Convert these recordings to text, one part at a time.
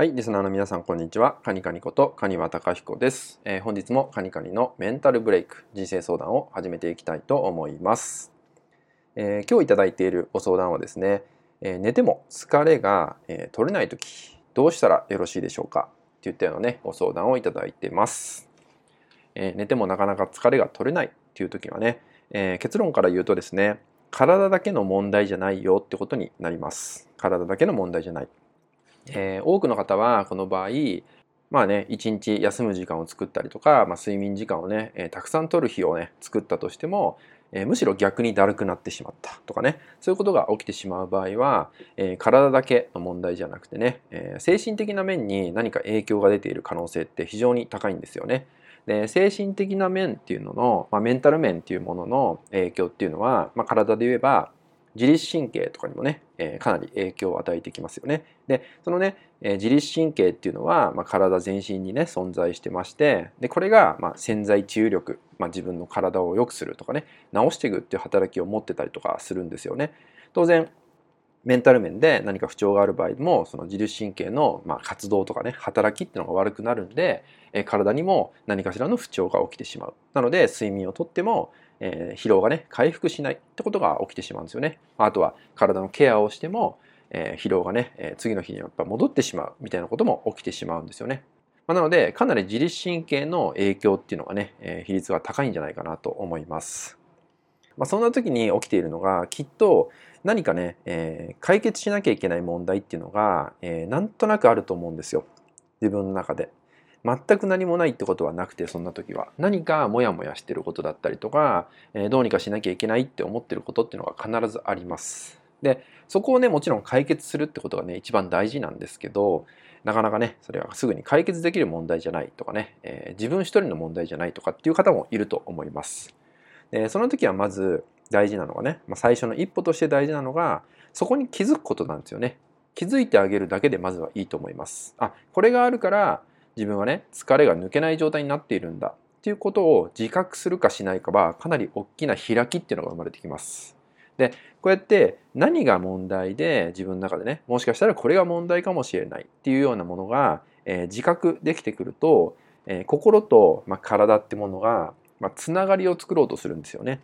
はい、リスナーの皆さん、こんにちは。カニカニこと、カニワタカヒコです、えー、本日もカニカニのメンタルブレイク、人生相談を始めていきたいと思います。えー、今日いただいているご相談はですね、えー、寝ても疲れが、え取れないとき、どうしたらよろしいでしょうか？っていったようなね、ご相談をいただいてます。え寝てもなかなか疲れが取れないっていう時はね、え結論から言うとですね、体だけの問題じゃないよってことになります。体だけの問題じゃない。えー、多くの方はこの場合まあね一日休む時間を作ったりとか、まあ、睡眠時間をね、えー、たくさん取る日をね作ったとしても、えー、むしろ逆にだるくなってしまったとかねそういうことが起きてしまう場合は、え、体だけの問題じゃなくてね、え精神的な面に何か影響が出ている可能性って非常に高いんですよね。で精神的な面っていうのの、まあ、メンタル面っていうものの影響っていうのは、まあ、体で言えば自律神経とかにもね、えー、かなり影響を与えてきますよね。で、そのね、えー、自律神経っていうのは、まあ、体全身にね、存在してまして、で、これが、まあ、潜在治癒力、まあ、自分の体を良くするとかね、治していくっていう働きを持ってたりとかするんですよね。当然、メンタル面で何か不調がある場合もその自律神経のま活動とかね働きっていうのが悪くなるんで、え体にも何かしらの不調が起きてしまうなので睡眠をとってもえー、疲労がね回復しないってことが起きてしまうんですよね。あとは体のケアをしても、えー、疲労がね、えー、次の日にやっぱ戻ってしまうみたいなことも起きてしまうんですよね。まあ、なのでかなり自律神経の影響っていうのがね、えー、比率が高いんじゃないかなと思います。まあ、そんな時に起きているのがきっと何かね、えー、解決しなきゃいけない問題っていうのが、えー、なんとなくあると思うんですよ自分の中で。全く何もないってことはなくてそんな時は何かモヤモヤしてることだったりとか、えー、どうにかしなきゃいけないって思ってることっていうのが必ずあります。でそこをねもちろん解決するってことがね一番大事なんですけどなかなかねそれはすぐに解決できる問題じゃないとかね、えー、自分一人の問題じゃないとかっていう方もいると思います。でその時はまず大事なのがね、まあ、最初の一歩として大事なのがそこに気づくことなんですよね。気づいてあげるだけでまずはいいと思います。あこれがあるから自分はね疲れが抜けない状態になっているんだっていうことを自覚するかしないかはかなり大きな開きっていうのが生まれてきます。でこうやって何が問題で自分の中でねもしかしたらこれが問題かもしれないっていうようなものが、えー、自覚できてくると、えー、心と、まあ、体ってものが、まあ、つながりを作ろうとするんですよね。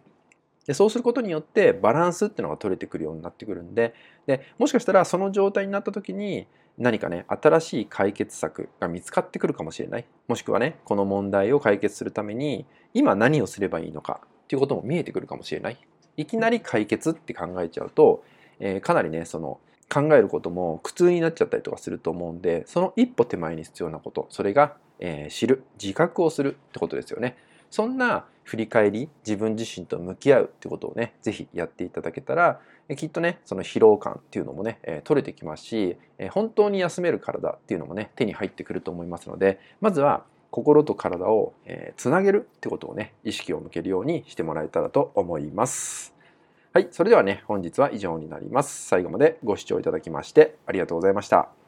でそうすることによってバランスっていうのが取れてくるようになってくるんででもしかしたらその状態になった時に何かね新しい解決策が見つかってくるかもしれない。もしくはねこの問題を解決するために今何をすればいいのかっていうことも見えてくるかもしれない。いきなり解決って考えちゃうと、えー、かなりねその考えることも苦痛になっちゃったりとかすると思うんでその一歩手前に必要なことそれが、えー、知る自覚をするってことですよね。そんな振り返り自分自身と向き合うってことをね是非やっていただけたらきっとねその疲労感っていうのもね、え取れてきますし、え本当に休める体っていうのもね手に入ってくると思いますのでまずは心と体を、えつなげるってことをね意識を向けるようにしてもらえたらと思います。はい、それではね本日は以上になります。最後までご視聴いただきましてありがとうございました。